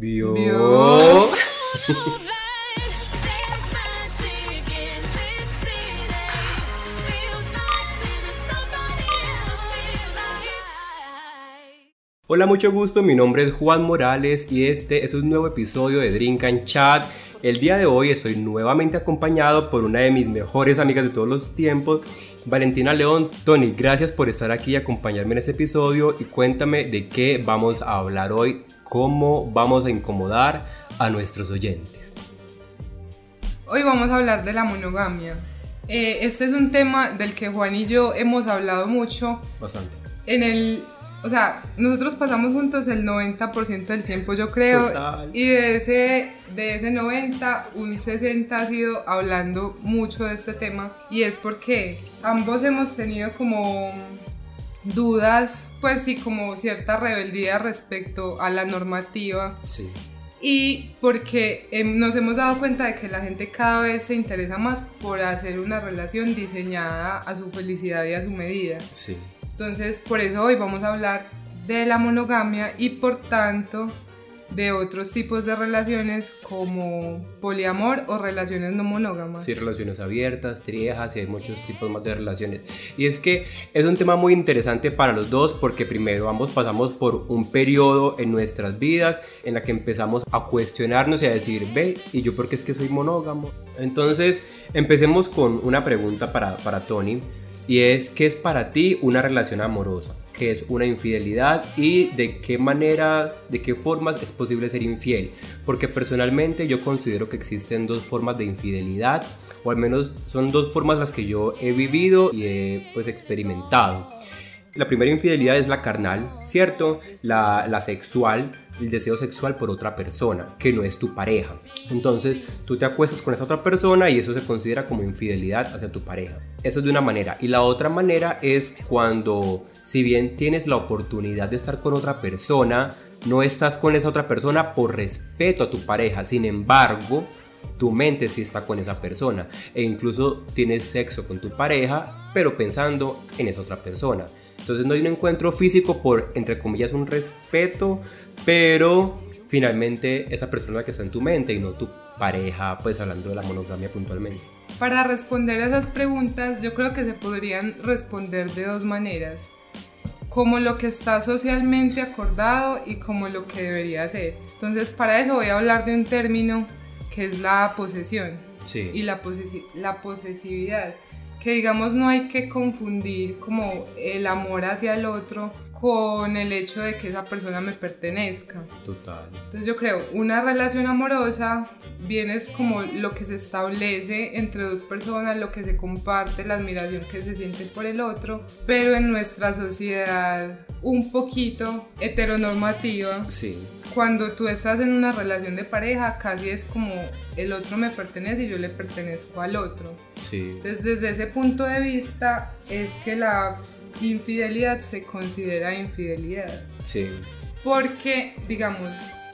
Vio. Hola, mucho gusto. Mi nombre es Juan Morales y este es un nuevo episodio de Drink and Chat. El día de hoy estoy nuevamente acompañado por una de mis mejores amigas de todos los tiempos, Valentina León. Tony, gracias por estar aquí y acompañarme en este episodio y cuéntame de qué vamos a hablar hoy, cómo vamos a incomodar a nuestros oyentes. Hoy vamos a hablar de la monogamia. Eh, este es un tema del que Juan y yo hemos hablado mucho. Bastante. En el, o sea, nosotros pasamos juntos el 90% del tiempo, yo creo. Total. Y de ese, de ese 90, un 60 ha sido hablando mucho de este tema. Y es porque ambos hemos tenido como dudas, pues sí, como cierta rebeldía respecto a la normativa. Sí. Y porque em, nos hemos dado cuenta de que la gente cada vez se interesa más por hacer una relación diseñada a su felicidad y a su medida. Sí. Entonces, por eso hoy vamos a hablar de la monogamia y por tanto de otros tipos de relaciones como poliamor o relaciones no monógamas. Sí, relaciones abiertas, triejas y hay muchos tipos más de relaciones. Y es que es un tema muy interesante para los dos porque primero ambos pasamos por un periodo en nuestras vidas en la que empezamos a cuestionarnos y a decir, ve, ¿y yo por qué es que soy monógamo? Entonces, empecemos con una pregunta para, para Tony y es, ¿qué es para ti una relación amorosa? ¿Qué es una infidelidad? ¿Y de qué manera, de qué formas es posible ser infiel? Porque personalmente yo considero que existen dos formas de infidelidad, o al menos son dos formas las que yo he vivido y he pues experimentado. La primera infidelidad es la carnal, ¿cierto? La, la sexual, el deseo sexual por otra persona, que no es tu pareja. Entonces tú te acuestas con esa otra persona y eso se considera como infidelidad hacia tu pareja. Eso es de una manera. Y la otra manera es cuando, si bien tienes la oportunidad de estar con otra persona, no estás con esa otra persona por respeto a tu pareja. Sin embargo, tu mente sí está con esa persona. E incluso tienes sexo con tu pareja, pero pensando en esa otra persona. Entonces no hay un encuentro físico por, entre comillas, un respeto, pero finalmente esa persona que está en tu mente y no tu pareja, pues hablando de la monogamia puntualmente. Para responder a esas preguntas, yo creo que se podrían responder de dos maneras. Como lo que está socialmente acordado y como lo que debería ser. Entonces, para eso voy a hablar de un término que es la posesión Sí. y la, posesi- la posesividad. Que digamos no hay que confundir como el amor hacia el otro con el hecho de que esa persona me pertenezca. Total. Entonces yo creo, una relación amorosa viene es como lo que se establece entre dos personas, lo que se comparte, la admiración que se siente por el otro, pero en nuestra sociedad un poquito heteronormativa, Sí. Cuando tú estás en una relación de pareja, casi es como el otro me pertenece y yo le pertenezco al otro. Sí. Entonces desde ese punto de vista es que la infidelidad se considera infidelidad Sí. porque, digamos,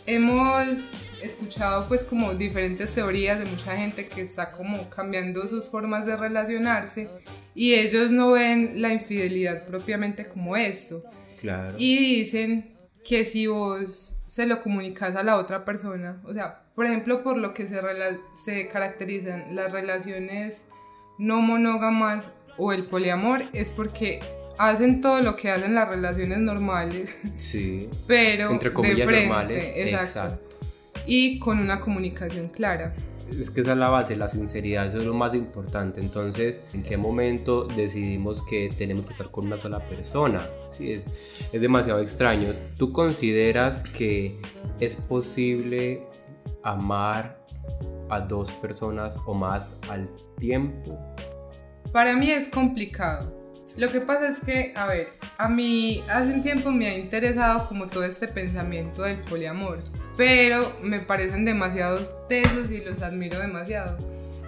hemos escuchado pues como diferentes teorías de mucha gente que está como cambiando sus formas de relacionarse y ellos no ven la infidelidad propiamente como esto Claro. y dicen que si vos se lo comunicas a la otra persona, o sea, por ejemplo, por lo que se, se caracterizan las relaciones no monógamas o el poliamor, es porque hacen todo lo que hacen las relaciones normales, Sí. pero Entre de comillas frente, normales. exacto, Exacto. y con una comunicación clara. Es que esa es la base, la sinceridad, eso es lo más importante. Entonces, ¿en qué momento decidimos que tenemos que estar con una sola persona? Sí, es, es demasiado extraño. ¿Tú consideras que es posible amar a dos personas o más al tiempo? Para mí es complicado. Lo que pasa es que, a ver, a mí hace un tiempo me ha interesado como todo este pensamiento del poliamor, pero me parecen demasiado tesos y los admiro demasiado.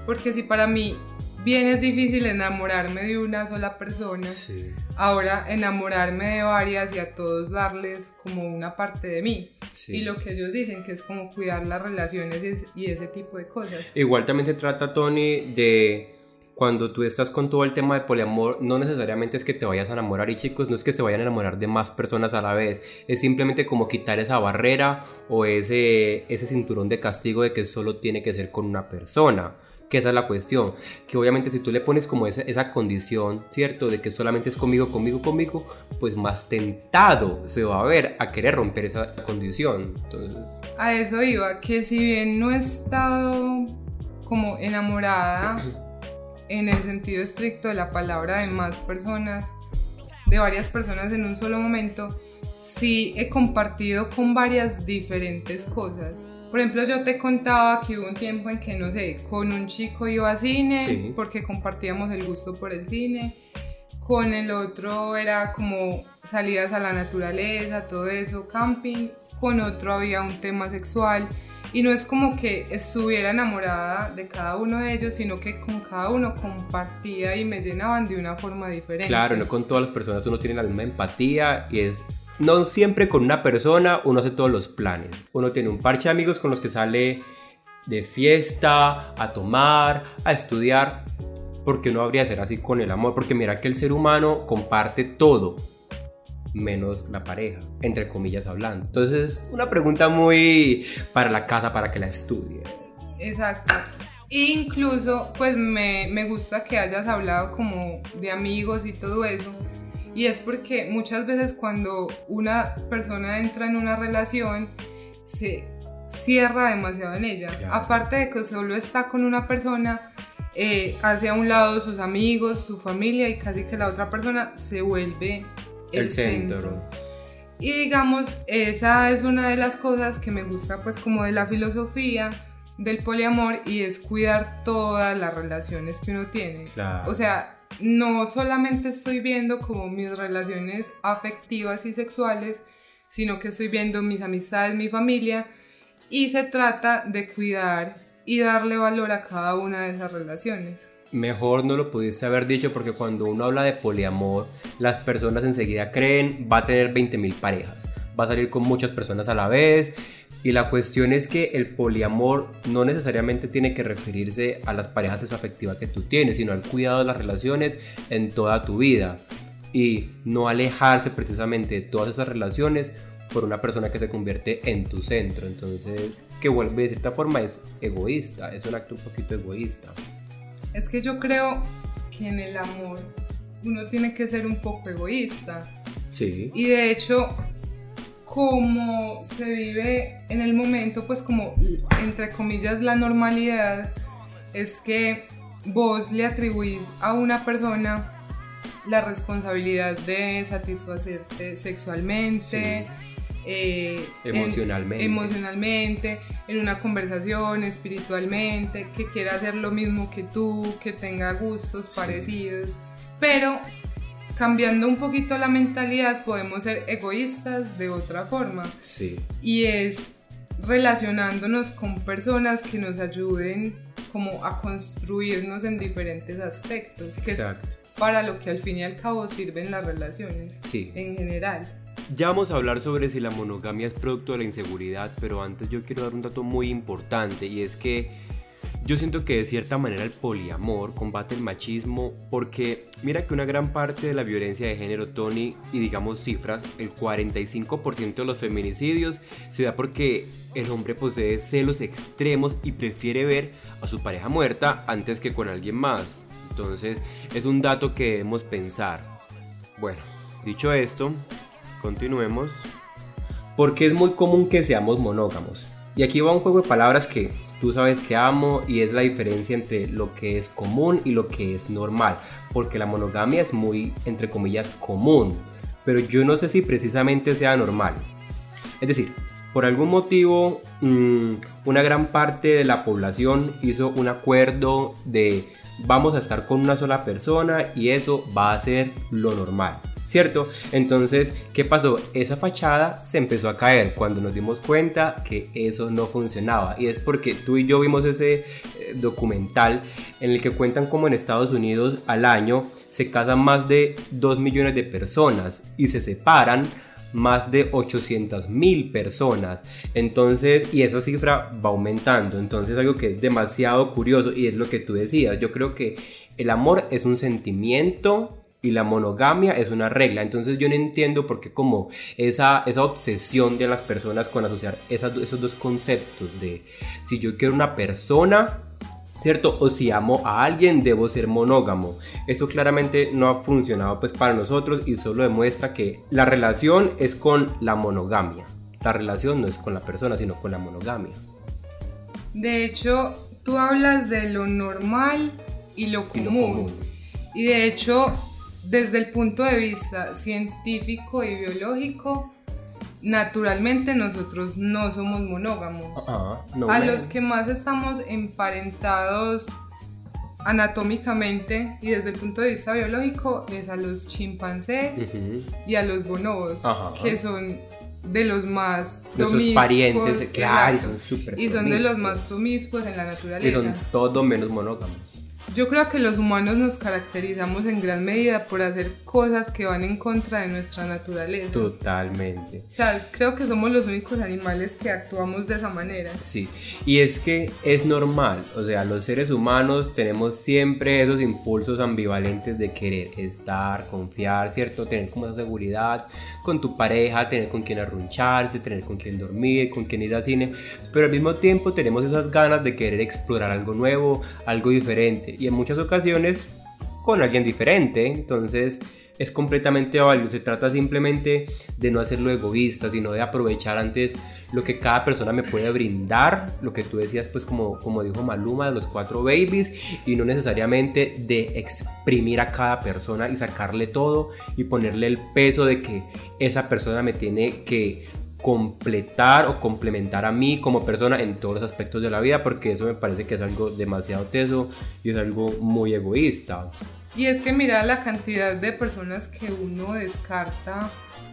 Porque si para mí bien es difícil enamorarme de una sola persona, Sí. ahora enamorarme de varias y a todos darles como una parte de mí. Sí. Y lo que ellos dicen que es como cuidar las relaciones y, es- y ese tipo de cosas. Igual también se trata, Tony, de cuando tú estás con todo el tema de poliamor, no necesariamente es que te vayas a enamorar y chicos, no es que se vayan a enamorar de más personas a la vez, es simplemente como quitar esa barrera o ese, ese cinturón de castigo de que solo tiene que ser con una persona que esa es la cuestión, que obviamente si tú le pones como esa, esa condición, ¿cierto? De que solamente es conmigo, conmigo, conmigo, pues más tentado se va a ver a querer romper esa condición. Entonces... A eso iba, que si bien no he estado como enamorada en el sentido estricto de la palabra de más personas, de varias personas en un solo momento, sí he compartido con varias diferentes cosas por ejemplo, yo te contaba que hubo un tiempo en que, no sé, con un chico iba a cine porque compartíamos el gusto por el cine. Con el otro era como salidas a la naturaleza, todo eso, camping. Con otro había un tema sexual. Y no es como que estuviera enamorada de cada uno de ellos, sino que con cada uno compartía y me llenaban de una forma diferente. Claro, no con todas las personas uno tiene la misma empatía y es no siempre con una persona uno hace todos los planes. Uno tiene un parche de amigos con los que sale de fiesta, a tomar, a estudiar. Porque no habría de ser así con el amor. Porque mira que el ser humano comparte todo. Menos la pareja, entre comillas hablando. Entonces, una pregunta muy para la casa, para que la estudie. Exacto. Incluso, pues me, me gusta que hayas hablado como de amigos y todo eso y es porque muchas veces cuando una persona entra en una relación, se cierra demasiado en ella. Aparte de que solo está con una persona, eh, hace a un lado sus amigos, su familia y casi que la otra persona se vuelve el, centro. Y digamos, esa es una de las cosas que me gusta pues como de la filosofía del poliamor y es cuidar todas las relaciones que uno tiene. O sea, no solamente estoy viendo como mis relaciones afectivas y sexuales, sino que estoy viendo mis amistades, mi familia, y se trata de cuidar y darle valor a cada una de esas relaciones. Mejor no lo pudiste haber dicho porque cuando uno habla de poliamor, las personas enseguida creen va a tener 20.000 parejas, va a salir con muchas personas a la vez, y la cuestión es que el poliamor no necesariamente tiene que referirse a las parejas sexoafectivas que tú tienes, sino al cuidado de las relaciones en toda tu vida. Y no alejarse precisamente de todas esas relaciones por una persona que se convierte en tu centro. Entonces, que vuelve de cierta forma es egoísta, es un acto un poquito egoísta. Es que yo creo que en el amor uno tiene que ser un poco egoísta. Sí. Y de hecho, como se vive en el momento, pues como entre comillas la normalidad, es que vos le atribuís a una persona la responsabilidad de satisfacerte sexualmente, eh, emocionalmente. En, emocionalmente, en una conversación, espiritualmente, que quiera hacer lo mismo que tú, que tenga gustos parecidos, pero cambiando un poquito la mentalidad podemos ser egoístas de otra forma. Sí. Y es relacionándonos con personas que nos ayuden como a construirnos en diferentes aspectos. Que Exacto. para lo que al fin y al cabo sirven las relaciones. Sí. En general. Ya vamos a hablar sobre si la monogamia es producto de la inseguridad, pero antes yo quiero dar un dato muy importante y es que yo siento que de cierta manera el poliamor combate el machismo porque mira que una gran parte de la violencia de género, Tony, y digamos cifras, el 45% de los feminicidios se da porque el hombre posee celos extremos y prefiere ver a su pareja muerta antes que con alguien más. Entonces es un dato que debemos pensar. Bueno, dicho esto, continuemos. Porque es muy común que seamos monógamos. Y aquí va un juego de palabras que tú sabes que amo y es la diferencia entre lo que es común y lo que es normal, porque la monogamia es muy, entre comillas, común, pero yo no sé si precisamente sea normal. Es decir, por algún motivo, mm, una gran parte de la población hizo un acuerdo de vamos a estar con una sola persona y eso va a ser lo normal. ¿Cierto? Entonces, ¿qué pasó? Esa fachada se empezó a caer cuando nos dimos cuenta que eso no funcionaba. Y es porque tú y yo vimos ese eh, documental en el que cuentan como en Estados Unidos al año se casan más de 2 millones de personas y se separan más de 800 mil personas. Entonces, y esa cifra va aumentando. Entonces, algo que es demasiado curioso y es lo que tú decías. Yo creo que el amor es un sentimiento y la monogamia es una regla. Entonces yo no entiendo por qué como esa, esa obsesión de las personas con asociar esos dos conceptos de si yo quiero una persona, ¿cierto? O si amo a alguien, debo ser monógamo. Esto claramente no ha funcionado pues para nosotros y solo demuestra que la relación es con la monogamia. La relación no es con la persona, sino con la monogamia. De hecho, tú hablas de lo normal y lo común. Y, lo común. y de hecho, desde el punto de vista científico y biológico, naturalmente nosotros no somos monógamos. Ah, a los que más estamos emparentados anatómicamente y desde el punto de vista biológico es a los chimpancés y a los bonobos, que son de los más promiscuos. parientes, claro, y son súper Y son de los más promiscuos en la naturaleza. Y son todo menos monógamos. Yo creo que los humanos nos caracterizamos en gran medida por hacer cosas que van en contra de nuestra naturaleza. Totalmente. O sea, creo que somos los únicos animales que actuamos de esa manera. Sí, y es que es normal, o sea, los seres humanos tenemos siempre esos impulsos ambivalentes de querer estar, confiar, ¿cierto? Tener como esa seguridad con tu pareja, tener con quien arruncharse, tener con quien dormir, con quien ir al cine, pero al mismo tiempo tenemos esas ganas de querer explorar algo nuevo, algo diferente en muchas ocasiones con alguien diferente. Entonces es completamente válido. Se trata simplemente de no hacerlo egoísta, sino de aprovechar antes lo que cada persona me puede brindar, lo que tú decías, pues como, como dijo Maluma de los cuatro babies, y no necesariamente de exprimir a cada persona y sacarle todo y ponerle el peso de que esa persona me tiene que completar o complementar a mí como persona en todos los aspectos de la vida, porque eso me parece que es algo demasiado teso y es algo muy egoísta. Y es que mira la cantidad de personas que uno descarta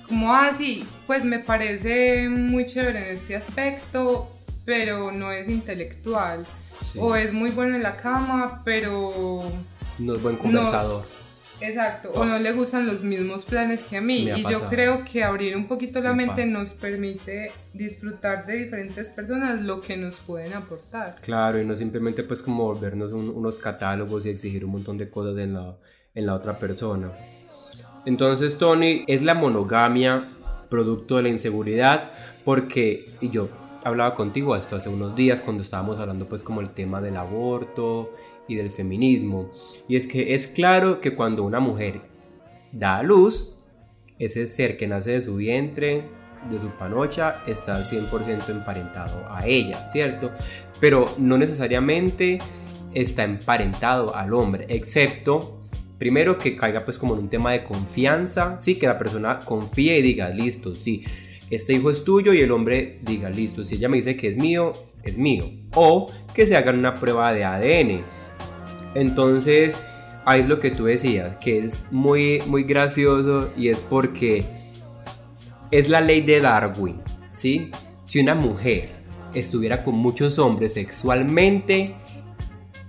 como así, ah, pues me parece muy chévere en este aspecto, pero no es intelectual. O es muy bueno en la cama, pero... No es buen conversador. Exacto, o no le gustan los mismos planes que a mí. Y yo creo que abrir un poquito la mente nos permite disfrutar de diferentes personas lo que nos pueden aportar. Claro, y no simplemente pues como volvernos unos catálogos y exigir un montón de cosas en la, en la otra persona. Entonces, Tony, es la monogamia producto de la inseguridad porque, y yo hablaba contigo esto hace unos días cuando estábamos hablando pues como el tema del aborto y del feminismo. Y es que es claro que cuando una mujer da a luz, ese ser que nace de su vientre, de su panocha, está 100% emparentado a ella, ¿cierto? Pero no necesariamente está emparentado al hombre, excepto primero que caiga pues como en un tema de confianza, sí, que la persona confíe y diga, listo, sí, este hijo es tuyo y el hombre diga, listo, si ella me dice que es mío, es mío. O que se hagan una prueba de ADN entonces, ahí es lo que tú decías, que es muy, muy gracioso y es porque es la ley de Darwin, ¿sí? Si una mujer estuviera con muchos hombres sexualmente,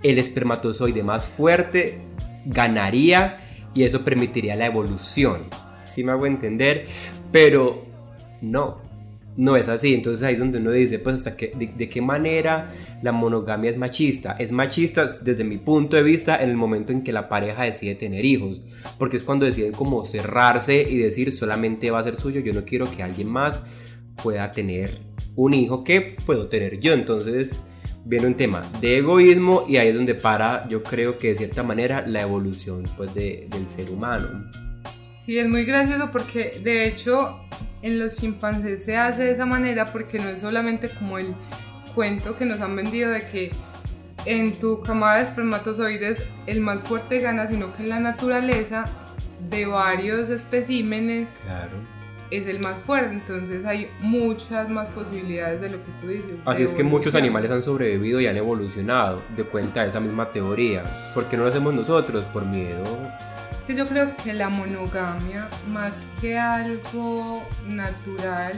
el espermatozoide más fuerte ganaría y eso permitiría la evolución. ¿Sí me hago entender? Pero no, no es así. Entonces ahí es donde uno dice, pues hasta que, de, qué manera la monogamia es machista. Es machista desde mi punto de vista en el momento en que la pareja decide tener hijos. Porque es cuando deciden como cerrarse y decir solamente va a ser suyo, yo no quiero que alguien más pueda tener un hijo que puedo tener yo. Entonces viene un tema de egoísmo y ahí es donde para, yo creo que de cierta manera, la evolución pues, del ser humano. Sí, es muy gracioso porque de hecho en los chimpancés se hace de esa manera porque no es solamente como el cuento que nos han vendido de que en tu camada de espermatozoides el más fuerte gana, sino que en la naturaleza de varios especímenes es el más fuerte. Entonces hay muchas más posibilidades de lo que tú dices. Así es que muchos animales han sobrevivido y han evolucionado de cuenta de esa misma teoría. ¿Por qué no lo hacemos nosotros? Por miedo que yo creo que la monogamia, más que algo natural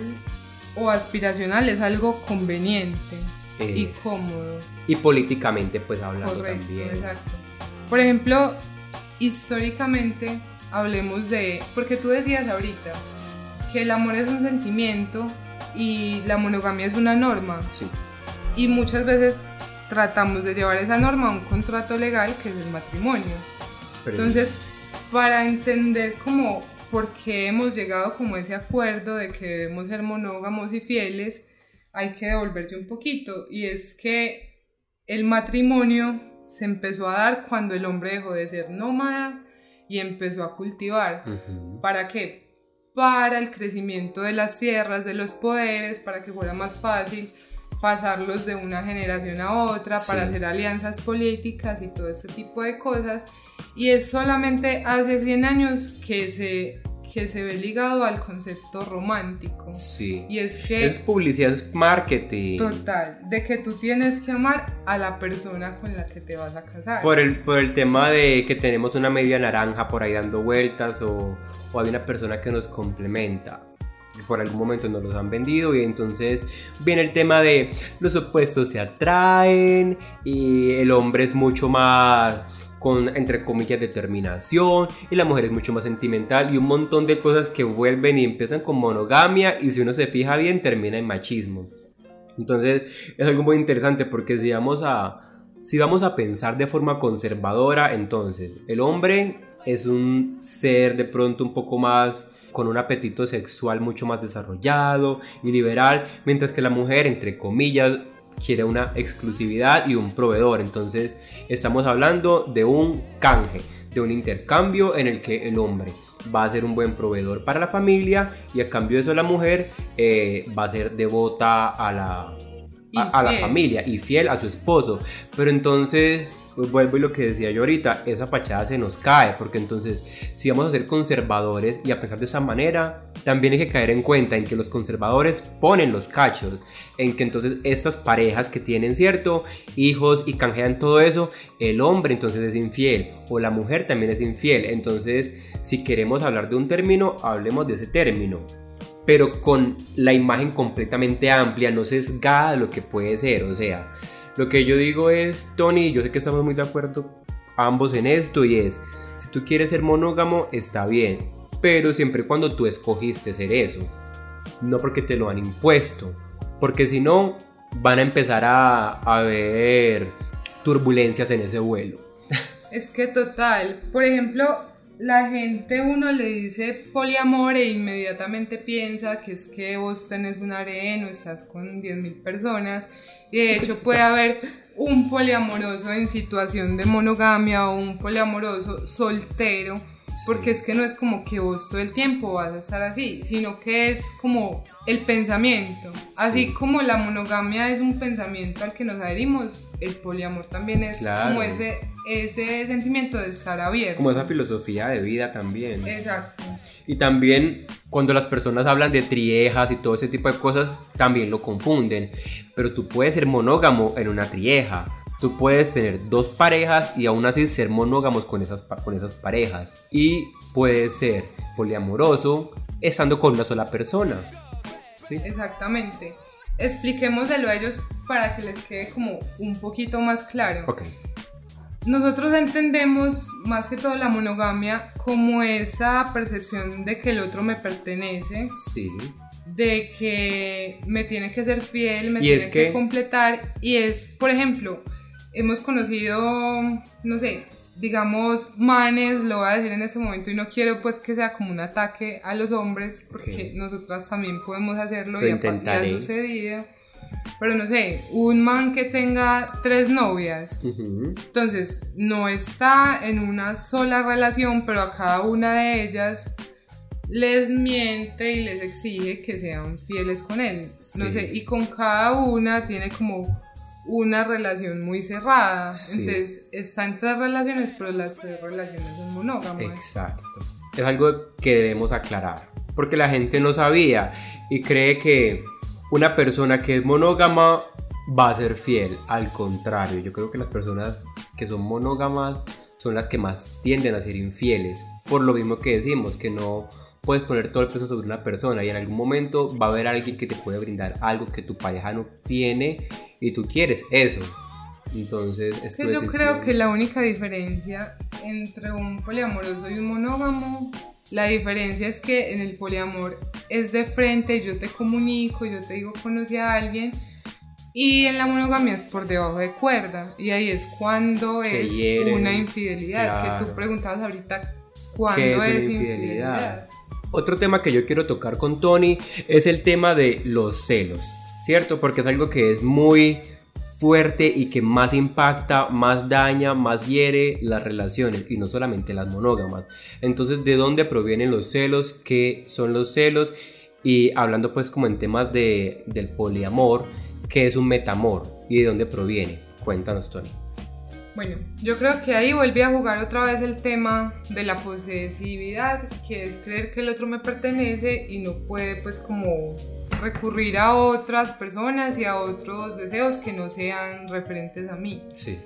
o aspiracional, es algo conveniente y cómodo. Y políticamente, pues hablando también. Exacto. Por ejemplo, históricamente, hablemos de. Porque tú decías ahorita, que el amor es un sentimiento y la monogamia es una norma. Sí. Y muchas veces tratamos de llevar esa norma a un contrato legal que es el matrimonio. Pero- Entonces, para entender como por qué hemos llegado como a ese acuerdo de que debemos ser monógamos y fieles, hay que devolverse un poquito. Y es que el matrimonio se empezó a dar cuando el hombre dejó de ser nómada y empezó a cultivar. ¿Para qué? Para el crecimiento de las tierras, de los poderes, para que fuera más fácil pasarlos de una generación a otra, Sí. para hacer alianzas políticas y todo este tipo de cosas. Y es solamente hace 100 años que se, que se ve ligado al concepto romántico. Sí. Y es que... Es publicidad, es marketing. Total, de que tú tienes que amar a la persona con la que te vas a casar. Por el, por el tema de que tenemos una media naranja por ahí dando vueltas o, o hay una persona que nos complementa. Por algún momento nos los han vendido y entonces viene el tema de los opuestos se atraen y el hombre es mucho más con entre comillas determinación y la mujer es mucho más sentimental y un montón de cosas que vuelven y empiezan con monogamia y si uno se fija bien termina en machismo. Entonces es algo muy interesante porque si vamos a, si vamos a pensar de forma conservadora, entonces el hombre es un ser de pronto un poco más con un apetito sexual mucho más desarrollado y liberal, mientras que la mujer, entre comillas, quiere una exclusividad y un proveedor. Entonces estamos hablando de un canje, de un intercambio en el que el hombre va a ser un buen proveedor para la familia y a cambio de eso la mujer eh, va a ser devota a la, a, a la familia y fiel a su esposo. Pero entonces, vuelvo y lo que decía yo ahorita, esa fachada se nos cae, porque entonces, si vamos a ser conservadores y a pensar de esa manera, también hay que caer en cuenta en que los conservadores ponen los cachos, en que entonces estas parejas que tienen, cierto, hijos y canjean todo eso, el hombre entonces es infiel o la mujer también es infiel. Entonces, si queremos hablar de un término, hablemos de ese término pero con la imagen completamente amplia, no sesgada de lo que puede ser. O sea, lo que yo digo es, Tony, yo sé que estamos muy de acuerdo ambos en esto y es, si tú quieres ser monógamo, está bien, pero siempre cuando tú escogiste ser eso, no porque te lo han impuesto, porque si no, van a empezar a, a turbulencias en ese vuelo. Es que total, por ejemplo, la gente uno le dice poliamor e inmediatamente piensa que es que vos tenés un harén o estás con 10.000 personas de hecho puede haber un poliamoroso en situación de monogamia o un poliamoroso soltero porque es que no es como que vos todo el tiempo vas a estar así, sino que es como el pensamiento. Así como la monogamia es un pensamiento al que nos adherimos, el poliamor también es Claro. como ese, ese sentimiento de estar abierto. Como esa filosofía de vida también. Exacto. Y también cuando las personas hablan de triejas y todo ese tipo de cosas, también lo confunden. Pero tú puedes ser monógamo en una trieja. Tú puedes tener dos parejas y aún así ser monógamos con esas, con esas parejas. Y puedes ser poliamoroso estando con una sola persona. ¿Sí? Exactamente. Expliquémoselo a ellos para que les quede como un poquito más claro. Ok. Nosotros entendemos más que todo la monogamia como esa percepción de que el otro me pertenece, Sí. de que me tiene que ser fiel, me Y tiene es que... que- completar. Y es, por ejemplo, hemos conocido, no sé, digamos, manes, lo voy a decir en este momento, y no quiero pues que sea como un ataque a los hombres, porque Ok. nosotras también podemos hacerlo Lo y, ha sucedido. Pero no sé, un man que tenga tres novias, entonces no está en una sola relación, pero a cada una de ellas les miente y les exige que sean fieles con él. No Sí. sé, y con cada una tiene como una relación muy cerrada. Sí. Entonces está en tres relaciones, pero las tres relaciones son monógamas. Exacto. Es algo que debemos aclarar. Porque la gente no sabía y cree que una persona que es monógama va a ser fiel. Al contrario, yo creo que las personas que son monógamas son las que más tienden a ser infieles. Por lo mismo que decimos, que no puedes poner todo el peso sobre una persona y en algún momento va a haber alguien que te puede brindar algo que tu pareja no tiene y tú quieres eso. Entonces, Es que yo creo que la única diferencia entre un poliamoroso y un monógamo La diferencia es que en el poliamor es de frente, yo te comunico, yo te digo conocí a alguien y en la monogamia es por debajo de cuerda y ahí es cuando es una infidelidad, que tú preguntabas ahorita cuándo es, infidelidad. Otro tema que yo quiero tocar con Tony es el tema de los celos, ¿cierto? Porque es algo que es muy fuerte y que más impacta, más daña, más hiere las relaciones y no solamente las monógamas. Entonces, ¿de dónde provienen los celos? ¿Qué son los celos? Y hablando pues como en temas de, del poliamor, ¿qué es un metamor y de dónde proviene? Cuéntanos, Tony. Bueno, yo creo que ahí volví a jugar otra vez el tema de la posesividad, que es creer que el otro me pertenece y no puede pues como recurrir a otras personas y a otros deseos que no sean referentes a mí. Sí.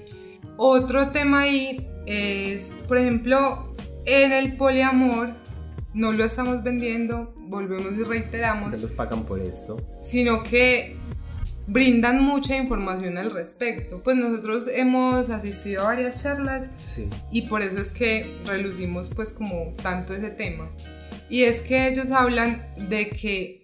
Otro tema ahí es, por ejemplo, en el poliamor no lo estamos vendiendo, volvemos y reiteramos. No nos pagan por esto. Sino que brindan mucha información al respecto. Pues nosotros hemos asistido a varias charlas y por eso es que relucimos pues como tanto ese tema. Y es que ellos hablan de que,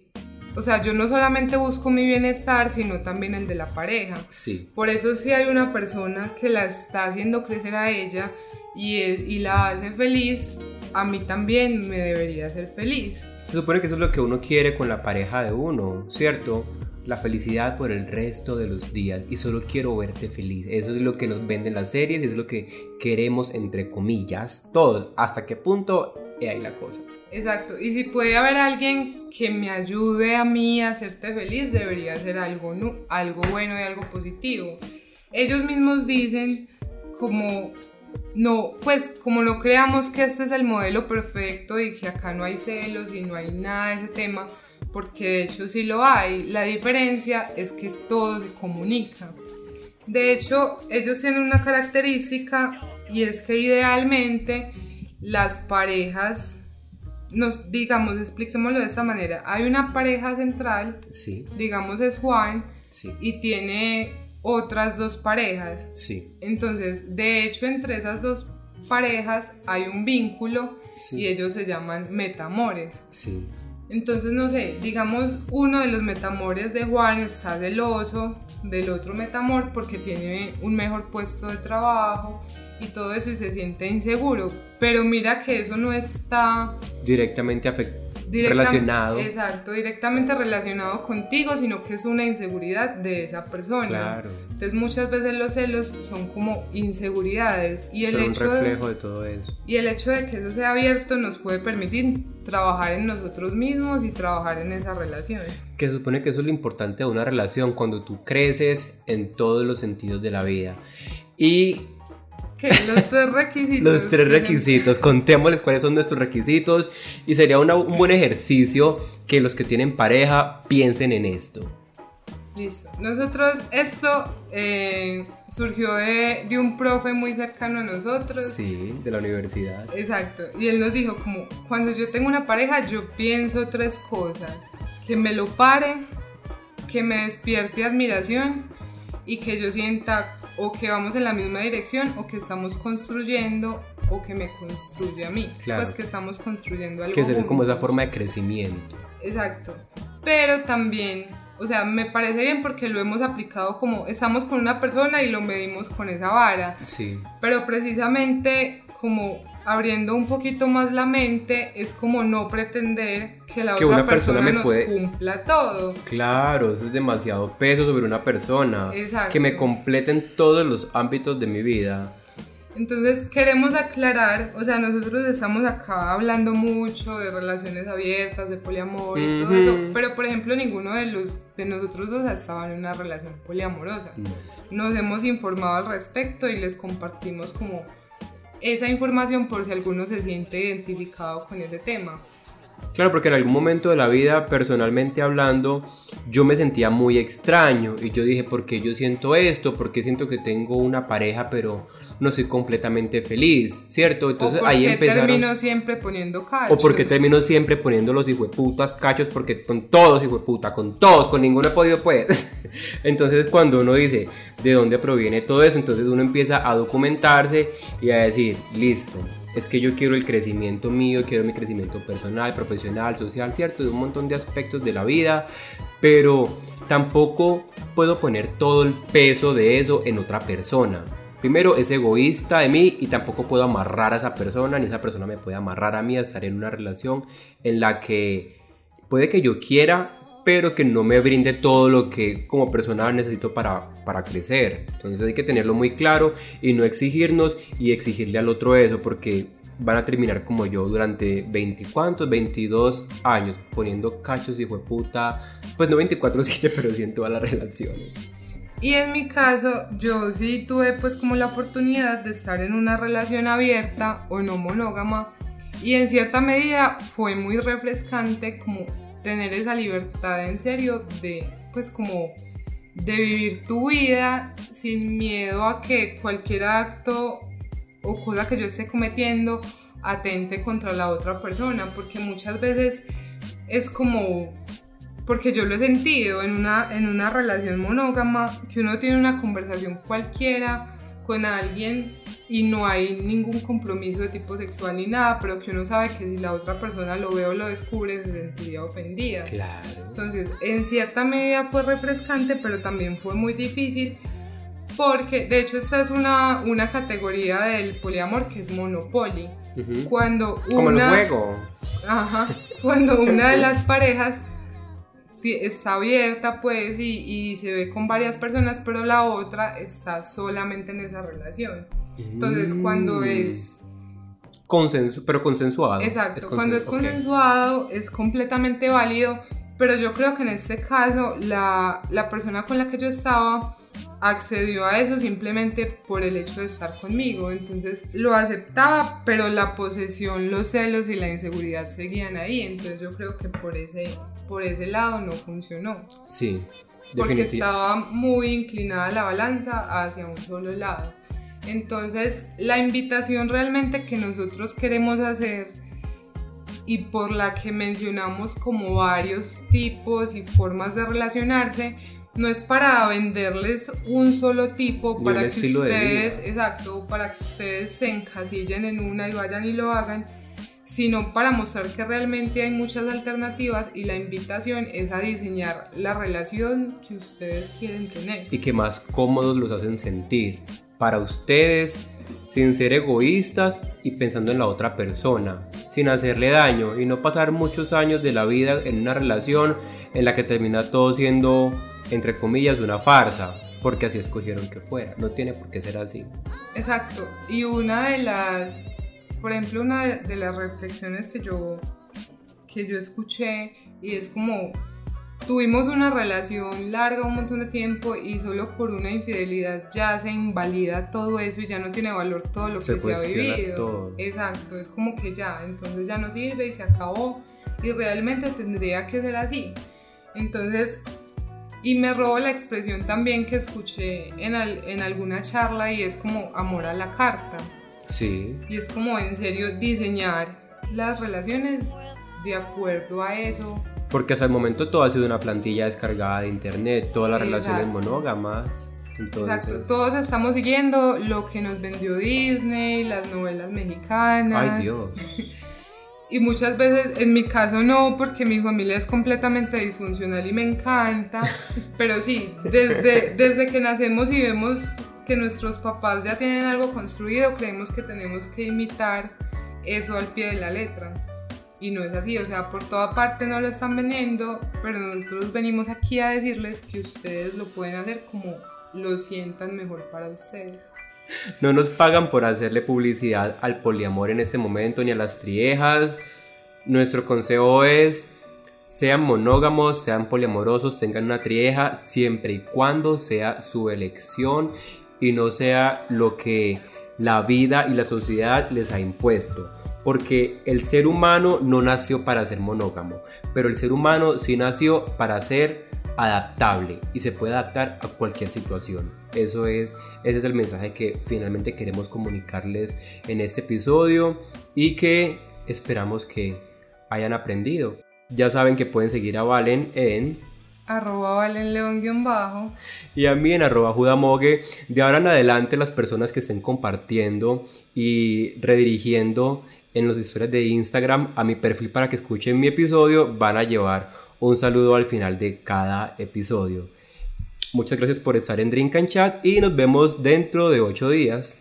o sea, yo no solamente busco mi bienestar, sino también el de la pareja. Sí. Por eso si hay una persona que la está haciendo crecer a ella y, y la hace feliz, a mí también me debería hacer feliz. Se supone que eso es lo que uno quiere con la pareja de uno, ¿cierto? la felicidad por el resto de los días y solo quiero verte feliz. Eso es lo que nos venden las series, es lo que queremos entre comillas, todos. ¿Hasta qué punto? hay la cosa. Exacto, y si puede haber alguien que me ayude a mí a hacerte feliz, debería ser algo, algo bueno y algo positivo. Ellos mismos dicen como no, pues como no creamos que este es el modelo perfecto y que acá no hay celos y no hay nada de ese tema, porque de hecho sí lo hay. La diferencia es que todo se comunica. De hecho, ellos tienen una característica y es que idealmente las parejas, nos digamos, expliquémoslo de esta manera, hay una pareja central, sí. digamos es Juan, y tiene otras dos parejas. Sí. Entonces, de hecho, entre esas dos parejas hay un vínculo y ellos se llaman metamores. Sí. Entonces, no sé, digamos, uno de los metamores de Juan está celoso del otro metamor porque tiene un mejor puesto de trabajo y todo eso y se siente inseguro. Pero mira que eso no está directamente relacionado. Exacto, directamente relacionado contigo, sino que es una inseguridad de esa persona. Claro. Entonces muchas veces los celos son como inseguridades y el hecho un reflejo de, todo eso. Y el hecho de que eso sea abierto nos puede permitir trabajar en nosotros mismos y trabajar en esa relación. Que supone que eso es lo importante de una relación cuando tú creces en todos los sentidos de la vida. Y los tres requisitos. Los tres requisitos. Contémosles cuáles son nuestros requisitos. Y sería un buen ejercicio que los que tienen pareja piensen en esto. Listo. Nosotros, esto eh, surgió de, de, un profe muy cercano a nosotros. Sí, de la universidad. Exacto. Y él nos dijo como, cuando yo tengo una pareja, yo pienso tres cosas. Que me lo pare, que me despierte admiración y que yo sienta o que vamos en la misma dirección o que estamos construyendo o que me construye a mí. Claro. Pues que estamos construyendo algo. Que se ve como esa forma de crecimiento. Exacto. Pero también, o sea, me parece bien porque lo hemos aplicado como estamos con una persona y lo medimos con esa vara. Sí. Pero precisamente como abriendo un poquito más la mente, es como no pretender que la otra persona, nos cumpla todo. Claro, eso es demasiado peso sobre una persona. Exacto. Que me completen todos los ámbitos de mi vida. Entonces queremos aclarar, o sea, nosotros estamos acá hablando mucho de relaciones abiertas, de poliamor y todo eso, pero por ejemplo ninguno de los de nosotros dos ha estado en una relación poliamorosa. Nos hemos informado al respecto y les compartimos como esa información por si alguno se siente identificado con ese tema. Claro, porque en algún momento de la vida, personalmente hablando, yo me sentía muy extraño y yo dije, ¿por qué yo siento esto? ¿Por qué siento que tengo una pareja pero no soy completamente feliz? ¿Cierto? Entonces ahí empezaron... termino siempre poniendo cachos? O porque termino siempre poniendo los hijueputas cachos porque con todos hijueputa, con todos, con ninguno he podido pues. entonces cuando uno dice, ¿de dónde proviene todo eso? Entonces uno empieza a documentarse y a decir, listo, es que yo quiero el crecimiento mío, quiero mi crecimiento personal, profesional, social, ¿cierto? De un montón de aspectos de la vida, pero tampoco puedo poner todo el peso de eso en otra persona. Primero, es egoísta de mí y tampoco puedo amarrar a esa persona, ni esa persona me puede amarrar a mí a estar en una relación en la que puede que yo quiera, pero que no me brinde todo lo que como persona necesito para, para crecer. Entonces hay que tenerlo muy claro y no exigirnos y exigirle al otro eso, porque van a terminar como yo durante 20 cuantos, 22 años poniendo cachos y puta, pues no 24/7, pero sí en todas las relaciones. Y en mi caso, yo sí tuve pues como la oportunidad de estar en una relación abierta o no monógama y en cierta medida fue muy refrescante como tener esa libertad en serio de pues como de vivir tu vida sin miedo a que cualquier acto o cosa que yo esté cometiendo atente contra la otra persona, porque muchas veces es como, porque yo lo he sentido en una, en una relación monógama, que uno tiene una conversación cualquiera con alguien y no hay ningún compromiso de tipo sexual ni nada, pero que uno sabe que si la otra persona lo ve o lo descubre se sentiría ofendida. Claro. Entonces, en cierta medida fue refrescante, pero también fue muy difícil porque de hecho esta es una, una categoría del poliamor que es monopoly. Cuando una, Como el juego. Ajá, cuando una de las parejas está abierta pues y, y, se ve con varias personas, pero la otra está solamente en esa relación. Entonces cuando Mm. es... Consensu pero consensuado. Exacto, cuando es consensuado es completamente válido, pero yo creo que en este caso la, la persona con la que yo estaba accedió a eso simplemente por el hecho de estar conmigo, entonces lo aceptaba, pero la posesión, los celos y la inseguridad seguían ahí, entonces yo creo que por ese, por ese lado no funcionó, Sí. porque estaba muy inclinada la balanza hacia un solo lado. Entonces, la invitación realmente que nosotros queremos hacer y por la que mencionamos como varios tipos y formas de relacionarse, no es para venderles un solo tipo, para que ustedes, exacto, para que ustedes se encasillen en una y vayan y lo hagan, sino para mostrar que realmente hay muchas alternativas y la invitación es a diseñar la relación que ustedes quieren tener. y que más cómodos los hacen sentir para ustedes sin ser egoístas y pensando en la otra persona, sin hacerle daño y no pasar muchos años de la vida en una relación en la que termina todo siendo, entre comillas, una farsa, porque así escogieron que fuera, no tiene por qué ser así. Exacto. Y una de las, por ejemplo, una de, de las reflexiones que yo, que yo escuché y es como, tuvimos una relación larga un montón de tiempo y solo por una infidelidad ya se invalida todo eso y ya no tiene valor todo lo Se que se ha vivido. todo. Exacto, es como que ya, entonces ya no sirve y se acabó y realmente tendría que ser así. Entonces, y me robo la expresión también que escuché en, al- en alguna charla y es como amor a la carta. Sí, Y es como en serio diseñar las relaciones de acuerdo a eso. porque hasta el momento todo ha sido una plantilla descargada de internet, todas las relaciones monógamas. Entonces, Exacto, todos estamos siguiendo lo que nos vendió Disney, las novelas mexicanas. Ay Dios. Y muchas veces, en mi caso no, porque mi familia es completamente disfuncional y me encanta. Pero sí, desde, desde que nacemos y vemos que nuestros papás ya tienen algo construido, creemos que tenemos que imitar eso al pie de la letra. Y no es así, o sea, por toda parte no lo están vendiendo, pero nosotros venimos aquí a decirles que ustedes lo pueden hacer como lo sientan mejor para ustedes. No nos pagan por hacerle publicidad al poliamor en este momento ni a las triejas. Nuestro consejo es sean monógamos, sean poliamorosos, tengan una trieja siempre y cuando sea su elección y no sea lo que la vida y la sociedad les ha impuesto. Porque el ser humano no nació para ser monógamo, pero el ser humano sí nació para ser adaptable y se puede adaptar a cualquier situación. Eso es, ese es el mensaje que finalmente queremos comunicarles en este episodio y que esperamos que hayan aprendido. Ya saben que pueden seguir a Valen en arroba valenleón bajo y a mí en arroba judamogue. De ahora en adelante las personas que estén compartiendo y redirigiendo en las historias de Instagram a mi perfil para que escuchen mi episodio van a llevar un saludo al final de cada episodio. Muchas gracias por estar en Drink and Chat y nos vemos dentro de 8 días.